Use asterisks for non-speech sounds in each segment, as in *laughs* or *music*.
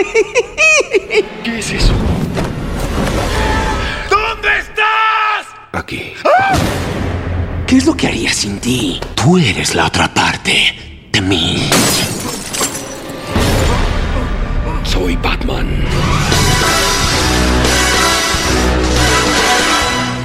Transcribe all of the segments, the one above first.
*laughs* ¿Qué es eso? ¿Dónde estás? Aquí. ¿Qué es lo que haría sin ti? Tú eres la otra parte de mí. Soy Batman.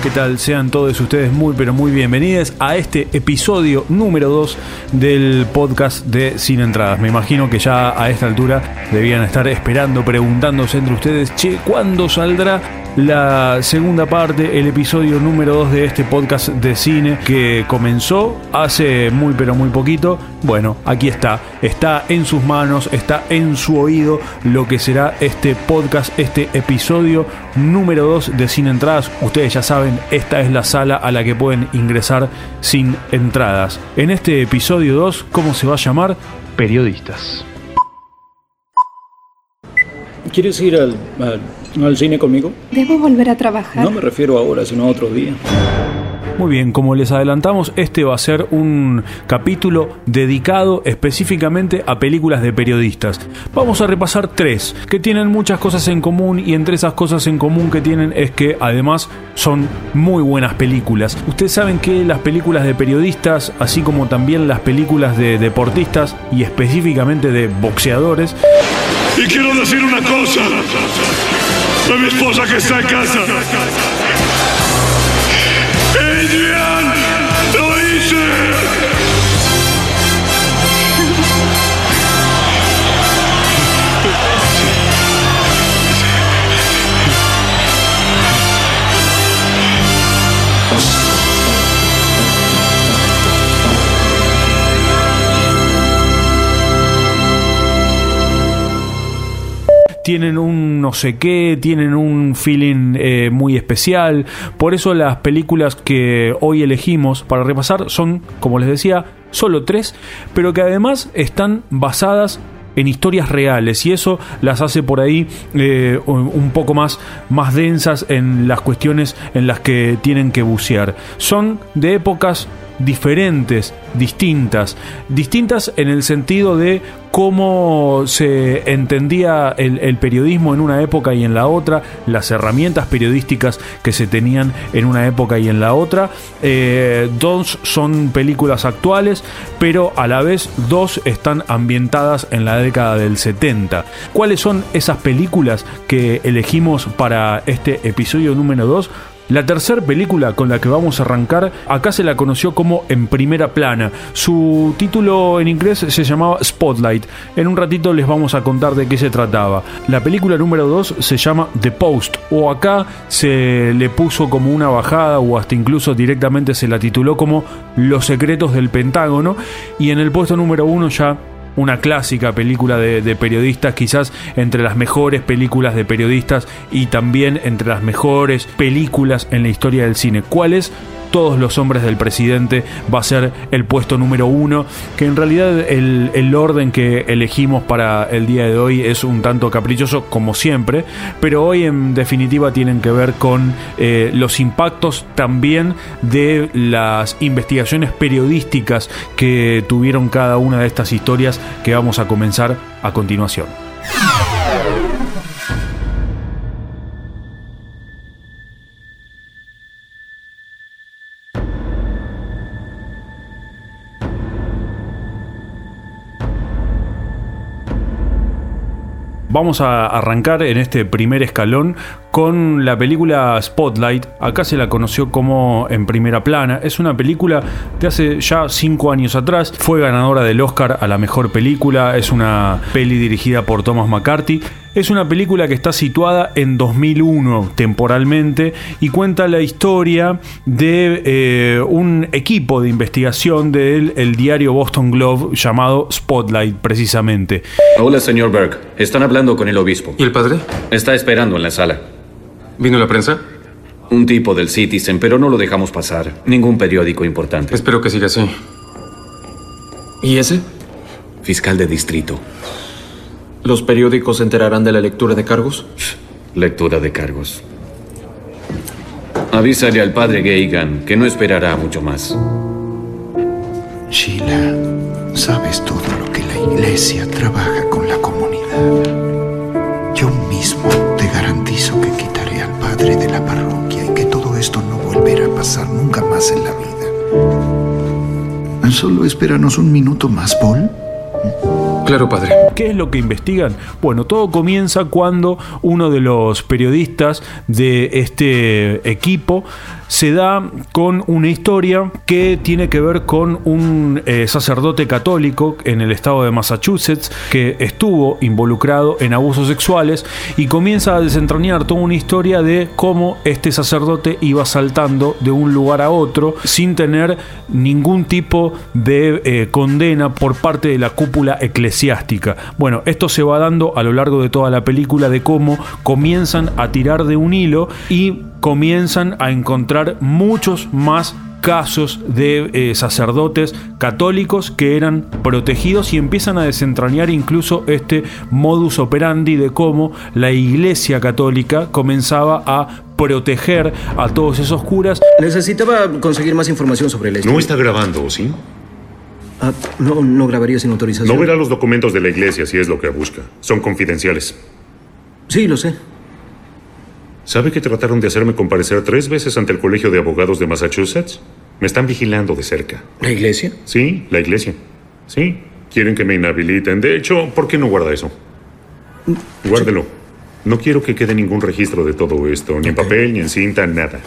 ¿Qué tal? Sean todos ustedes muy pero muy bienvenidos a este episodio número 2 del podcast de Sin Entradas. Me imagino que ya a esta altura debían estar esperando, preguntándose entre ustedes, che, ¿cuándo saldrá la segunda parte, el episodio número 2 de este podcast de cine que comenzó hace muy pero muy poquito. Bueno, aquí está, está en sus manos, está en su oído lo que será este podcast, este episodio número 2 de Sin Entradas. Ustedes ya saben, esta es la sala a la que pueden ingresar sin entradas. En este episodio 2, ¿cómo se va a llamar? Periodistas. ¿Quieres ir al, al- al cine conmigo? ¿Debo volver a trabajar? No me refiero ahora, sino a otro día. Muy bien, como les adelantamos, este va a ser un capítulo dedicado específicamente a películas de periodistas. Vamos a repasar tres que tienen muchas cosas en común y entre esas cosas en común que tienen es que además son muy buenas películas. Ustedes saben que las películas de periodistas, así como también las películas de deportistas y específicamente de boxeadores, Y quiero decir una cosa. A mi esposa que está en casa. Tienen un no sé qué, tienen un feeling eh, muy especial. Por eso las películas que hoy elegimos para repasar son, como les decía, solo tres, pero que además están basadas en historias reales y eso las hace por ahí eh, un poco más, más densas en las cuestiones en las que tienen que bucear. Son de épocas diferentes, distintas, distintas en el sentido de cómo se entendía el, periodismo en una época y en la otra, las herramientas periodísticas que se tenían en una época y en la otra. Eh, dos son películas actuales, pero a la vez dos están ambientadas en la década del 70. ¿Cuáles son esas películas que elegimos para este episodio número 2? La tercera película con la que vamos a arrancar, acá se la conoció como En Primera Plana. Su título en inglés se llamaba Spotlight. En un ratito les vamos a contar de qué se trataba. La película número 2 se llama The Post, o acá se le puso como una bajada, o hasta incluso directamente se la tituló como Los Secretos del Pentágono. Y en el puesto número 1 ya una clásica película de, periodistas, quizás entre las mejores películas de periodistas y también entre las mejores películas en la historia del cine. ¿Cuál es? Todos los hombres del presidente va a ser el puesto número uno, que en realidad el, orden que elegimos para el día de hoy es un tanto caprichoso como siempre, pero hoy en definitiva tienen que ver con eh, los impactos también de las investigaciones periodísticas que tuvieron cada una de estas historias que vamos a comenzar a continuación. Vamos a arrancar en este primer escalón con la película Spotlight. Acá se la conoció como En Primera Plana. Es una película de hace ya cinco años atrás. Fue ganadora del Oscar a la mejor película. Es una peli dirigida por Thomas McCarthy. Es una película que está situada en 2001 temporalmente y cuenta la historia de eh, un equipo de investigación del el diario Boston Globe llamado Spotlight precisamente. Hola, señor Burke. Están hablando con el obispo. ¿Y el padre? Está esperando en la sala. ¿Vino la prensa? Un tipo del Citizen, pero no lo dejamos pasar. Ningún periódico importante. Espero que siga así. ¿Y ese? Fiscal de distrito. ¿Los periódicos se enterarán de la lectura de cargos? Lectura de cargos. Avísale al padre Geigan que no esperará mucho más. Sheila, sabes todo lo que la iglesia trabaja con la comunidad. Yo mismo te garantizo que quitaré al padre de la parroquia y que todo esto no volverá a pasar nunca más en la vida. Solo espéranos un minuto más, Paul. Claro, padre. ¿Qué es lo que investigan? Bueno, todo comienza cuando uno de los periodistas de este equipo se da con una historia que tiene que ver con un eh, sacerdote católico en el estado de Massachusetts que estuvo involucrado en abusos sexuales y comienza a desentrañar toda una historia de cómo este sacerdote iba saltando de un lugar a otro sin tener ningún tipo de eh, condena por parte de la cúpula eclesiástica. Bueno, esto se va dando a lo largo de toda la película de cómo comienzan a tirar de un hilo y comienzan a encontrar muchos más casos de eh, sacerdotes católicos que eran protegidos y empiezan a desentrañar incluso este modus operandi de cómo la iglesia católica comenzaba a proteger a todos esos curas. Necesitaba conseguir más información sobre la No está grabando, ¿sí? Ah, no, no grabaría sin autorización. No verá los documentos de la iglesia si es lo que busca. Son confidenciales. Sí, lo sé. ¿Sabe que trataron de hacerme comparecer tres veces ante el Colegio de Abogados de Massachusetts? Me están vigilando de cerca. ¿La iglesia? Sí, la iglesia. Sí, quieren que me inhabiliten. De hecho, ¿por qué no guarda eso? Guárdelo. No quiero que quede ningún registro de todo esto, ni en papel, ni en cinta, nada.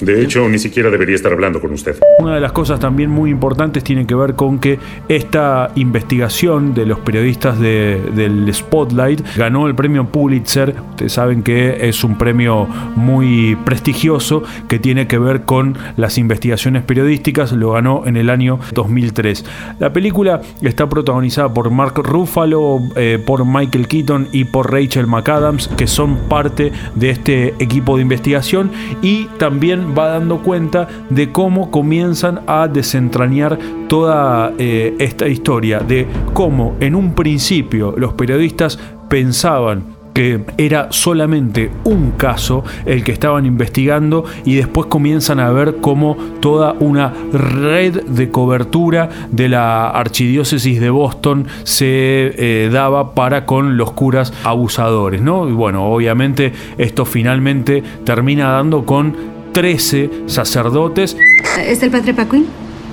De hecho, ni siquiera debería estar hablando con usted. Una de las cosas también muy importantes tiene que ver con que esta investigación de los periodistas de- del Spotlight ganó el premio Pulitzer. Ustedes saben que es un premio muy prestigioso que tiene que ver con las investigaciones periodísticas. Lo ganó en el año 2003. La película está protagonizada por Mark Ruffalo, eh, por Michael Keaton y por Rachel McAdams, que son parte de este equipo de investigación y también va dando cuenta de cómo comienzan a desentrañar toda eh, esta historia, de cómo en un principio los periodistas pensaban que era solamente un caso el que estaban investigando y después comienzan a ver cómo toda una red de cobertura de la archidiócesis de Boston se eh, daba para con los curas abusadores, ¿no? Y bueno, obviamente esto finalmente termina dando con 13 sacerdotes ¿Es el padre Paquin?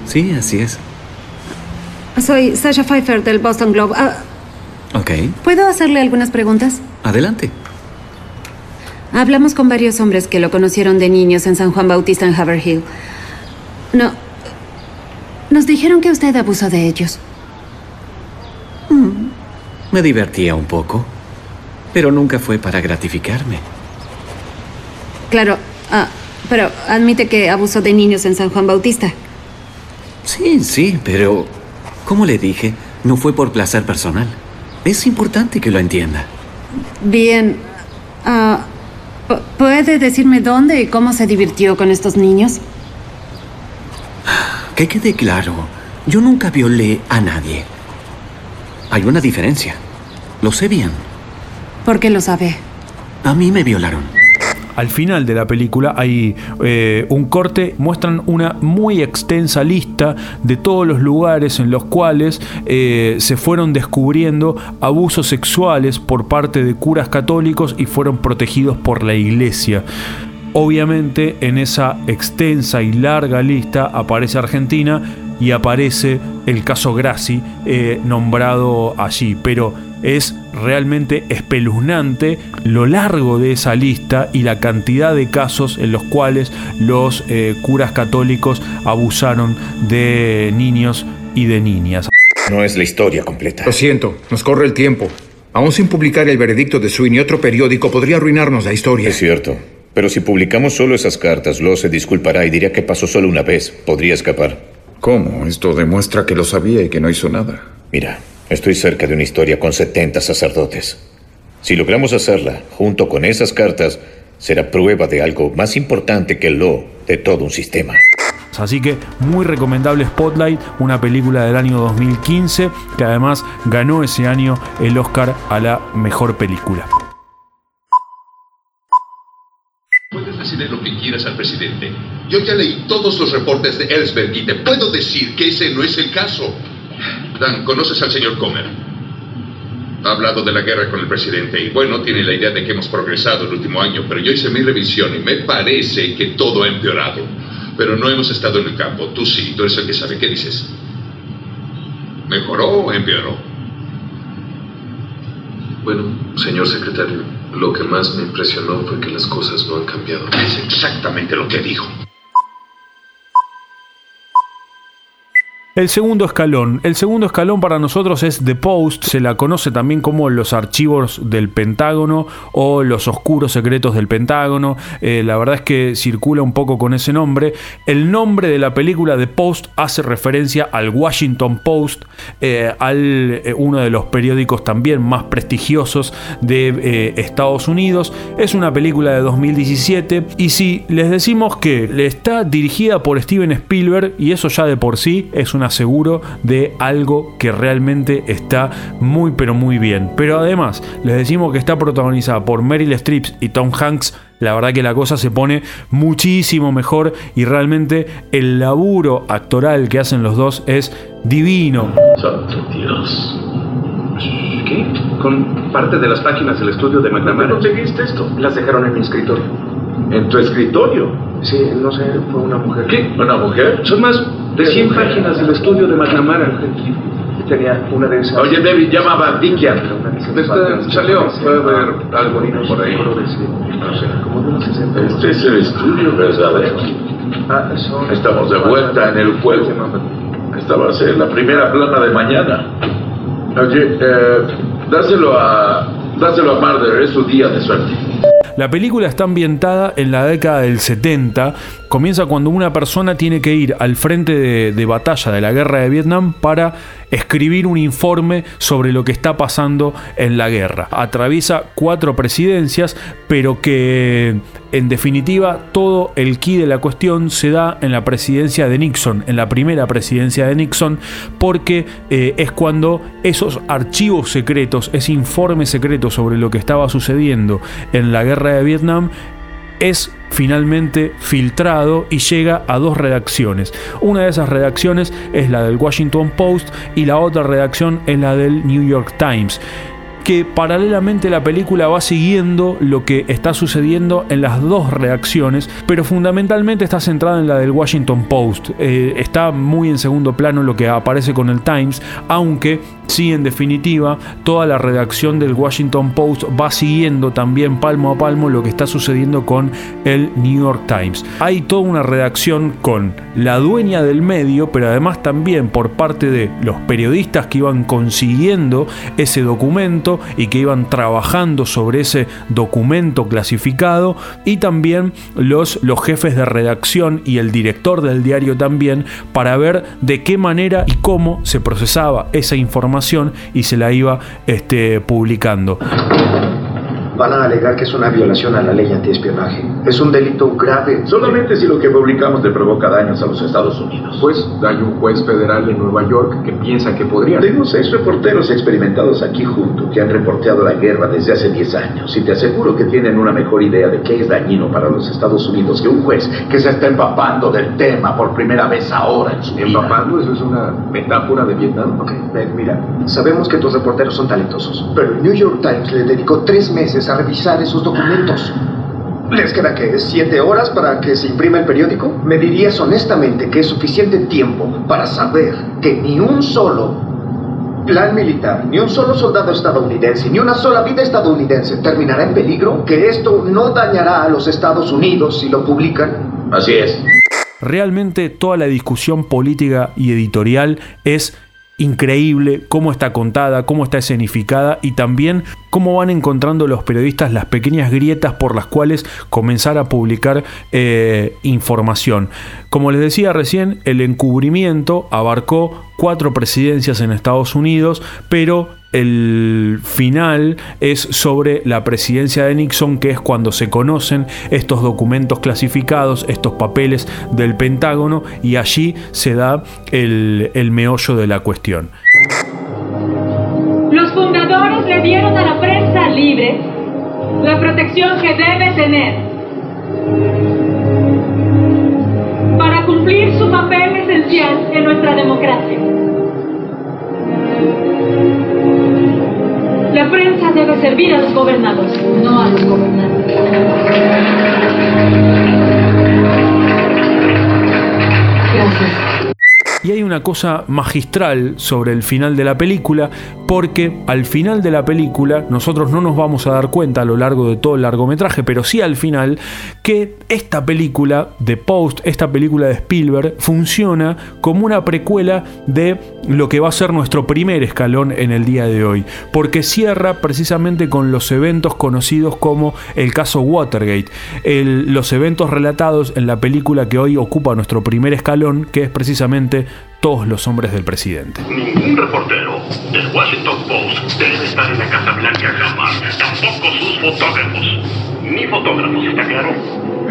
Sí, así es. Soy Sasha Pfeiffer del Boston Globe. Ah, Ok, ¿Puedo hacerle algunas preguntas? adelante. Hablamos con varios hombres que lo conocieron de niños en San Juan Bautista en Haverhill. No. Nos dijeron que usted abusó de ellos. Me divertía un poco, pero nunca fue para gratificarme. Claro. Ah, pero admite que abusó de niños en San Juan Bautista. Sí, sí, pero como le dije, no fue por placer personal. Es importante que lo entienda. Bien. Ah, pu- ¿Puede decirme dónde y cómo se divirtió con estos niños? Que quede claro, yo nunca violé a nadie. Hay una diferencia. Lo sé bien. ¿Por qué lo sabe? A mí me violaron. Al final de la película hay eh, un corte, muestran una muy extensa lista de todos los lugares en los cuales eh, se fueron descubriendo abusos sexuales por parte de curas católicos y fueron protegidos por la iglesia. Obviamente en esa extensa y larga lista aparece Argentina y aparece el caso Grassi eh, nombrado allí, pero es realmente espeluznante lo largo de esa lista y la cantidad de casos en los cuales los eh, curas católicos abusaron de niños y de niñas. No es la historia completa. Lo siento, nos corre el tiempo. Aún sin publicar el veredicto de Sweeney, otro periódico podría arruinarnos la historia. Es cierto. Pero si publicamos solo esas cartas, Lo se disculpará y dirá que pasó solo una vez. Podría escapar. ¿Cómo? Esto demuestra que lo sabía y que no hizo nada. Mira, estoy cerca de una historia con 70 sacerdotes. Si logramos hacerla, junto con esas cartas, será prueba de algo más importante que lo de todo un sistema. Así que muy recomendable Spotlight, una película del año 2015 que además ganó ese año el Oscar a la mejor película. Puedes decirle lo que quieras al presidente. Yo ya leí todos los reportes de Ellsberg y te puedo decir que ese no es el caso. Dan, ¿conoces al señor Comer? Ha hablado de la guerra con el presidente y bueno, tiene la idea de que hemos progresado el último año, pero yo hice mi revisión y me parece que todo ha empeorado. Pero no hemos estado en el campo. Tú sí, tú eres el que sabe. ¿Qué dices? ¿Mejoró o empeoró? Bueno, señor secretario, lo que más me impresionó fue que las cosas no han cambiado. Es exactamente lo que dijo. El segundo escalón. El segundo escalón para nosotros es The Post, se la conoce también como los archivos del Pentágono o los oscuros secretos del Pentágono. Eh, la verdad es que circula un poco con ese nombre. El nombre de la película The Post hace referencia al Washington Post, eh, al eh, uno de los periódicos también más prestigiosos de Estados Unidos. Es una película de 2017 y si les decimos que está dirigida por Steven Spielberg y eso ya de por sí es una seguro de algo que realmente está muy pero muy bien. Pero además, les decimos que está protagonizada por Meryl Streep y Tom Hanks. La verdad que la cosa se pone muchísimo mejor y realmente el laburo actoral que hacen los dos es divino. Santo Dios. ¿Qué? Con parte de las páginas del estudio de McNamara. ¿Dónde conseguiste esto? Las dejaron en mi escritorio. ¿En tu escritorio? Sí, no sé, fue una mujer. ¿Qué? ¿Una mujer? Son más de 100 páginas del estudio de McNamara. Tenía una de esas. Oye, David, llama a. Salió, fue a ver algo por ahí. Este es el estudio verdadero. Ah, Estamos de vuelta en el juego. Esta va a ser la primera plana de mañana. Oye, eh, dáselo a, dáselo a Marder, es su día de suerte. La película está ambientada en la década del 70. Comienza cuando una persona tiene que ir al frente de, batalla de la guerra de Vietnam para escribir un informe sobre lo que está pasando en la guerra. Atraviesa cuatro presidencias, pero que en definitiva todo el key de la cuestión se da en la presidencia de Nixon, en la primera presidencia de Nixon, porque eh, es cuando esos archivos secretos, ese informe secreto sobre lo que estaba sucediendo en la guerra de Vietnam, es finalmente filtrado y llega a dos redacciones. Una de esas redacciones es la del Washington Post y la otra redacción es la del New York Times que paralelamente la película va siguiendo lo que está sucediendo en las dos reacciones, pero fundamentalmente está centrada en la del Washington Post. Eh, está muy en segundo plano lo que aparece con el Times, aunque sí, en definitiva, toda la redacción del Washington Post va siguiendo también palmo a palmo lo que está sucediendo con el New York Times. Hay toda una redacción con la dueña del medio, pero además también por parte de los periodistas que iban consiguiendo ese documento y que iban trabajando sobre ese documento clasificado y también los, los jefes de redacción y el director del diario también para ver de qué manera y cómo se procesaba esa información y se la iba este, publicando van a alegar que es una violación a la ley antiespionaje. Es un delito grave. Solamente si lo que publicamos le provoca daños a los Estados Unidos. Pues hay un juez federal en Nueva York que piensa que podría. Tengo seis reporteros experimentados aquí junto que han reporteado la guerra desde hace 10 años y te aseguro que tienen una mejor idea de qué es dañino para los Estados Unidos que un juez que se está empapando del tema por primera vez ahora en su vida. ¿Empapando? ¿Eso es una metáfora de Vietnam? Ok, mira, sabemos que tus reporteros son talentosos, pero el New York Times le dedicó tres meses a revisar esos documentos. ¿Les queda que siete horas para que se imprima el periódico? ¿Me dirías honestamente que es suficiente tiempo para saber que ni un solo plan militar, ni un solo soldado estadounidense, ni una sola vida estadounidense terminará en peligro? ¿Que esto no dañará a los Estados Unidos si lo publican? Así es. Realmente toda la discusión política y editorial es increíble cómo está contada, cómo está escenificada y también cómo van encontrando los periodistas las pequeñas grietas por las cuales comenzar a publicar eh, información. Como les decía recién, el encubrimiento abarcó cuatro presidencias en Estados Unidos, pero el final es sobre la presidencia de Nixon, que es cuando se conocen estos documentos clasificados, estos papeles del Pentágono, y allí se da el, meollo de la cuestión. Los dieron a la prensa libre la protección que debe tener para cumplir su papel esencial en nuestra democracia. La prensa debe servir a los gobernados, no a los gobernantes. Gracias. Y hay una cosa magistral sobre el final de la película, porque al final de la película nosotros no nos vamos a dar cuenta a lo largo de todo el largometraje, pero sí al final, que esta película de Post, esta película de Spielberg, funciona como una precuela de lo que va a ser nuestro primer escalón en el día de hoy, porque cierra precisamente con los eventos conocidos como el caso Watergate, los eventos relatados en la película que hoy ocupa nuestro primer escalón, que es precisamente todos los hombres del presidente. Ningún reportero del Washington Post debe estar en la Casa Blanca jamás. Tampoco sus fotógrafos. Ni fotógrafos, ¿está claro?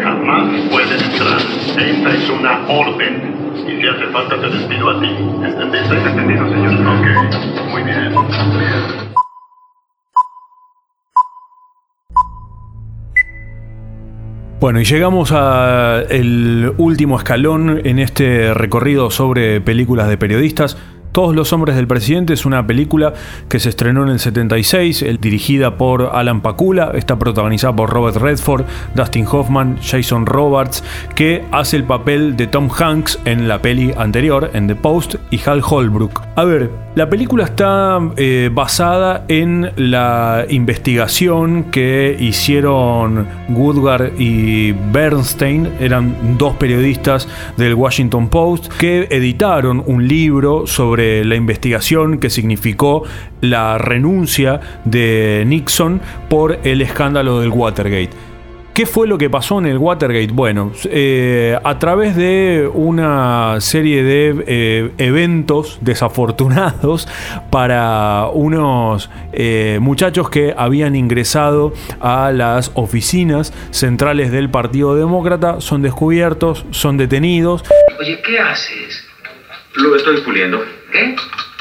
Jamás pueden entrar. Esta es una orden. Y si hace falta, te despido a ti. ¿Entendiste? Entendido, señor. Ok. Muy bien. Muy bien. Bueno, y llegamos al último escalón en este recorrido sobre películas de periodistas. Todos los hombres del presidente es una película que se estrenó en el 76, el- dirigida por Alan Pakula, está protagonizada por Robert Redford, Dustin Hoffman, Jason Robards, que hace el papel de Tom Hanks en la peli anterior, en The Post, y Hal Holbrook. A ver, la película está eh, basada en la investigación que hicieron Woodward y Bernstein, eran dos periodistas del Washington Post, que editaron un libro sobre la investigación que significó la renuncia de Nixon por el escándalo del Watergate. ¿Qué fue lo que pasó en el Watergate? Bueno, eh, a través de una serie de eh, eventos desafortunados para unos eh, muchachos que habían ingresado a las oficinas centrales del Partido Demócrata, son descubiertos, son detenidos. Oye, ¿qué haces? Lo estoy puliendo. ¿Qué?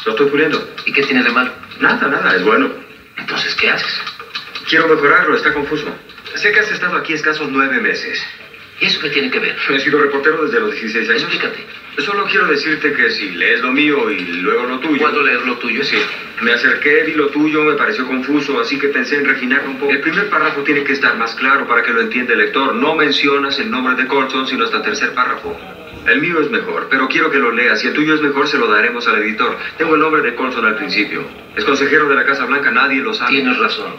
Lo estoy puliendo. ¿Y qué tiene de malo? Nada, nada, es bueno. Entonces, ¿qué haces? Quiero mejorarlo, está confuso. Sé que has estado aquí escasos nueve meses. ¿Y eso qué tiene que ver? He sido reportero desde los 16 años. Explícate. Solo quiero decirte que si lees lo mío y luego lo tuyo. ¿Cuándo leer lo tuyo? Sí. Me acerqué, vi lo tuyo, me pareció confuso, así que pensé en refinarlo un poco. El primer párrafo tiene que estar más claro para que lo entienda el lector. No mencionas el nombre de Colson, sino hasta el tercer párrafo. El mío es mejor, pero quiero que lo leas. Si el tuyo es mejor, se lo daremos al editor. Tengo el nombre de Colson al principio. Es consejero de la Casa Blanca, nadie lo sabe. Tienes razón.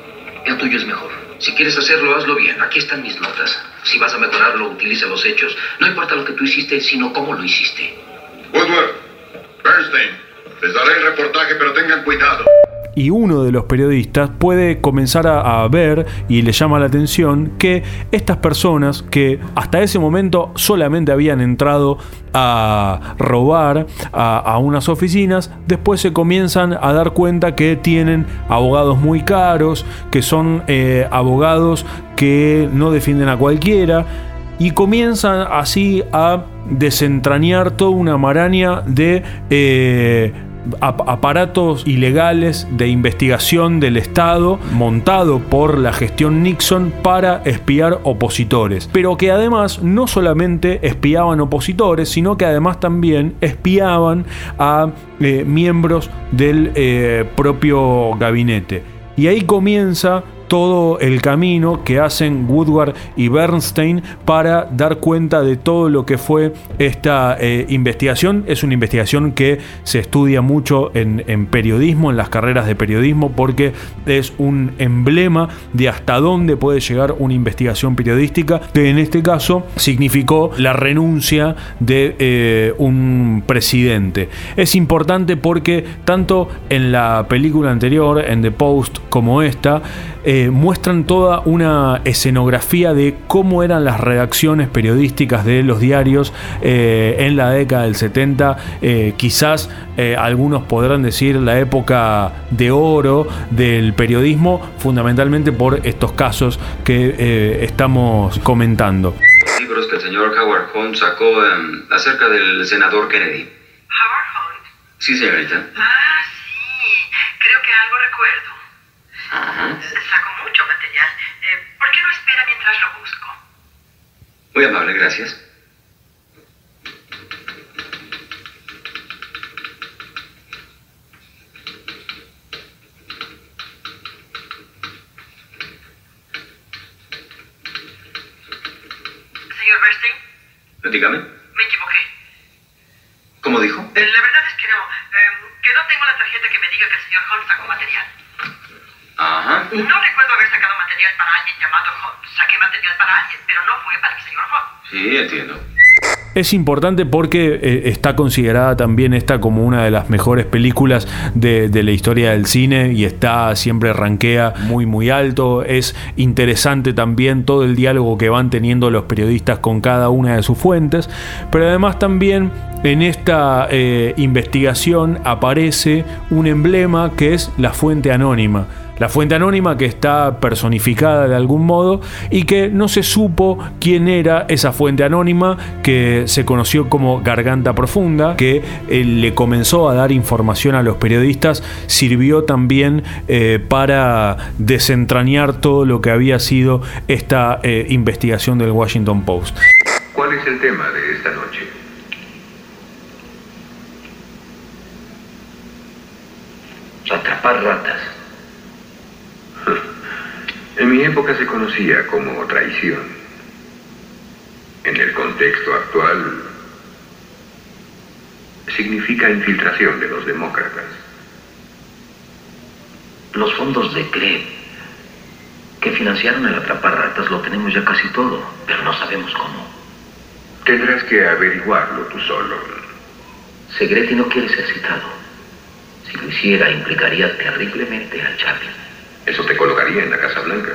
El tuyo es mejor. Si quieres hacerlo, hazlo bien. Aquí están mis notas. Si vas a mejorarlo, utiliza los hechos. No importa lo que tú hiciste, sino cómo lo hiciste. Woodward, Bernstein, les daré el reportaje, pero tengan cuidado. Y uno de los periodistas puede comenzar a, ver y le llama la atención que estas personas que hasta ese momento solamente habían entrado a robar a, a unas oficinas, después se comienzan a dar cuenta que tienen abogados muy caros, que son eh, abogados que no defienden a cualquiera y comienzan así a desentrañar toda una maraña de eh, ap- aparatos ilegales de investigación del Estado montado por la gestión Nixon para espiar opositores. Pero que además no solamente espiaban opositores, sino que además también espiaban a eh, miembros del eh, propio gabinete. Y ahí comienza todo el camino que hacen Woodward y Bernstein para dar cuenta de todo lo que fue esta eh, investigación. Es una investigación que se estudia mucho en, periodismo, en las carreras de periodismo, porque es un emblema de hasta dónde puede llegar una investigación periodística, que en este caso significó la renuncia de eh, un presidente. Es importante porque tanto en la película anterior, en The Post, como esta, eh, muestran toda una escenografía de cómo eran las redacciones periodísticas de los diarios eh, en la década del 70. Eh, quizás eh, algunos podrán decir la época de oro del periodismo, fundamentalmente por estos casos que eh, estamos comentando. Libros que el señor Howard Hunt sacó em, acerca del senador Kennedy. ¿Howard Hunt? Sí, señorita. Ah, sí. Creo que algo recuerdo. Ajá. Saco mucho material. Eh, ¿Por qué no espera mientras lo busco? Muy amable, gracias. Señor Bernstein. Dígame. Es importante porque eh, está considerada también esta como una de las mejores películas de, de la historia del cine y está siempre rankea muy muy alto. Es interesante también todo el diálogo que van teniendo los periodistas con cada una de sus fuentes, pero además también en esta eh, investigación aparece un emblema que es la fuente anónima. La fuente anónima que está personificada de algún modo y que no se supo quién era esa fuente anónima que se conoció como Garganta Profunda, que eh, le comenzó a dar información a los periodistas, sirvió también eh, para desentrañar todo lo que había sido esta investigación del Washington Post. ¿Cuál es el tema de esta noche? Atrapar ratas. *laughs* En mi época se conocía como traición. En el contexto actual, significa infiltración de los demócratas. Los fondos de CRE que financiaron el atrapar ratas lo tenemos ya casi todo, pero no sabemos cómo. Tendrás que averiguarlo tú solo. Segretti no quiere ser citado. Si lo hiciera, implicaría terriblemente a Chaplin. Eso te colocaría en la Casa Blanca.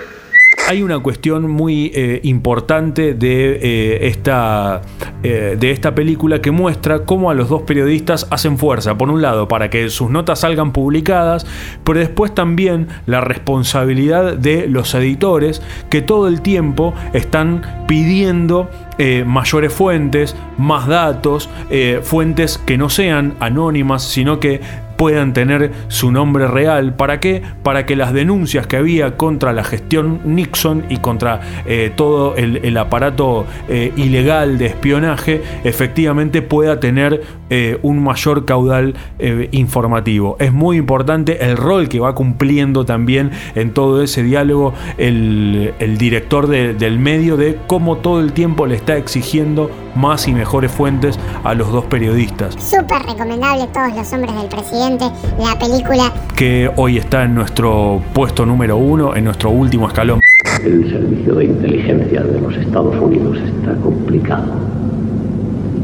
Hay una cuestión muy eh, importante de, eh, esta, eh, de esta película que muestra cómo a los dos periodistas hacen fuerza, por un lado, para que sus notas salgan publicadas, pero después también la responsabilidad de los editores que todo el tiempo están pidiendo eh, mayores fuentes, más datos, eh, fuentes que no sean anónimas, sino que puedan tener su nombre real. ¿Para qué? Para que las denuncias que había contra la gestión Nixon y contra eh, todo el, aparato eh, ilegal de espionaje efectivamente pueda tener eh, un mayor caudal eh, informativo. Es muy importante el rol que va cumpliendo también en todo ese diálogo el, el director de- del medio de cómo todo el tiempo le está exigiendo más y mejores fuentes a los dos periodistas. Súper recomendable Todos los hombres del presidente, la película que hoy está en nuestro puesto número uno, en nuestro último escalón. El servicio de inteligencia de los Estados Unidos está complicado.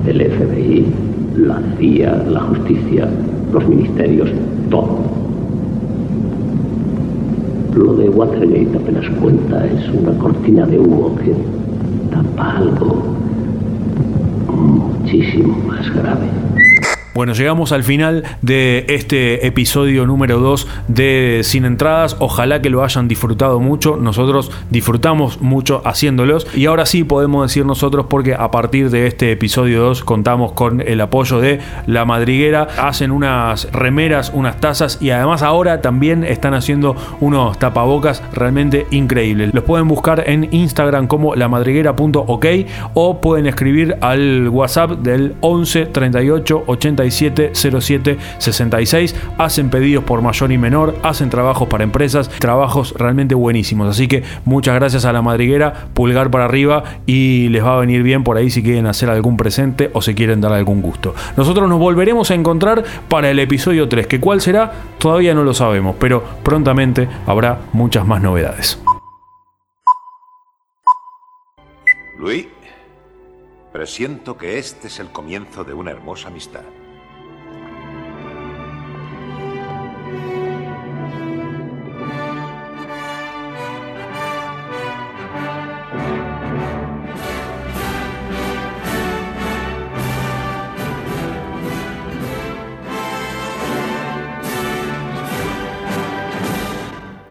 El FBI, la CIA, la justicia, los ministerios, todo. Lo de Watergate apenas cuenta, es una cortina de humo que tapa algo muchísimo más grave. Bueno, llegamos al final de este episodio número 2 de Sin Entradas. Ojalá que lo hayan disfrutado mucho. Nosotros disfrutamos mucho haciéndolos. Y ahora sí podemos decir nosotros porque a partir de este episodio 2 contamos con el apoyo de La Madriguera. Hacen unas remeras, unas tazas y además ahora también están haciendo unos tapabocas realmente increíbles. Los pueden buscar en Instagram como lamadriguera.ok o pueden escribir al WhatsApp del 11 38 87 07 66. Hacen pedidos por mayor y menor, hacen trabajos para empresas, trabajos realmente buenísimos. Así que muchas gracias a la madriguera, pulgar para arriba y les va a venir bien por ahí si quieren hacer algún presente o si quieren dar algún gusto. Nosotros nos volveremos a encontrar para el episodio 3, que cuál será todavía no lo sabemos, pero prontamente habrá muchas más novedades. Luis, presiento que este es el comienzo de una hermosa amistad.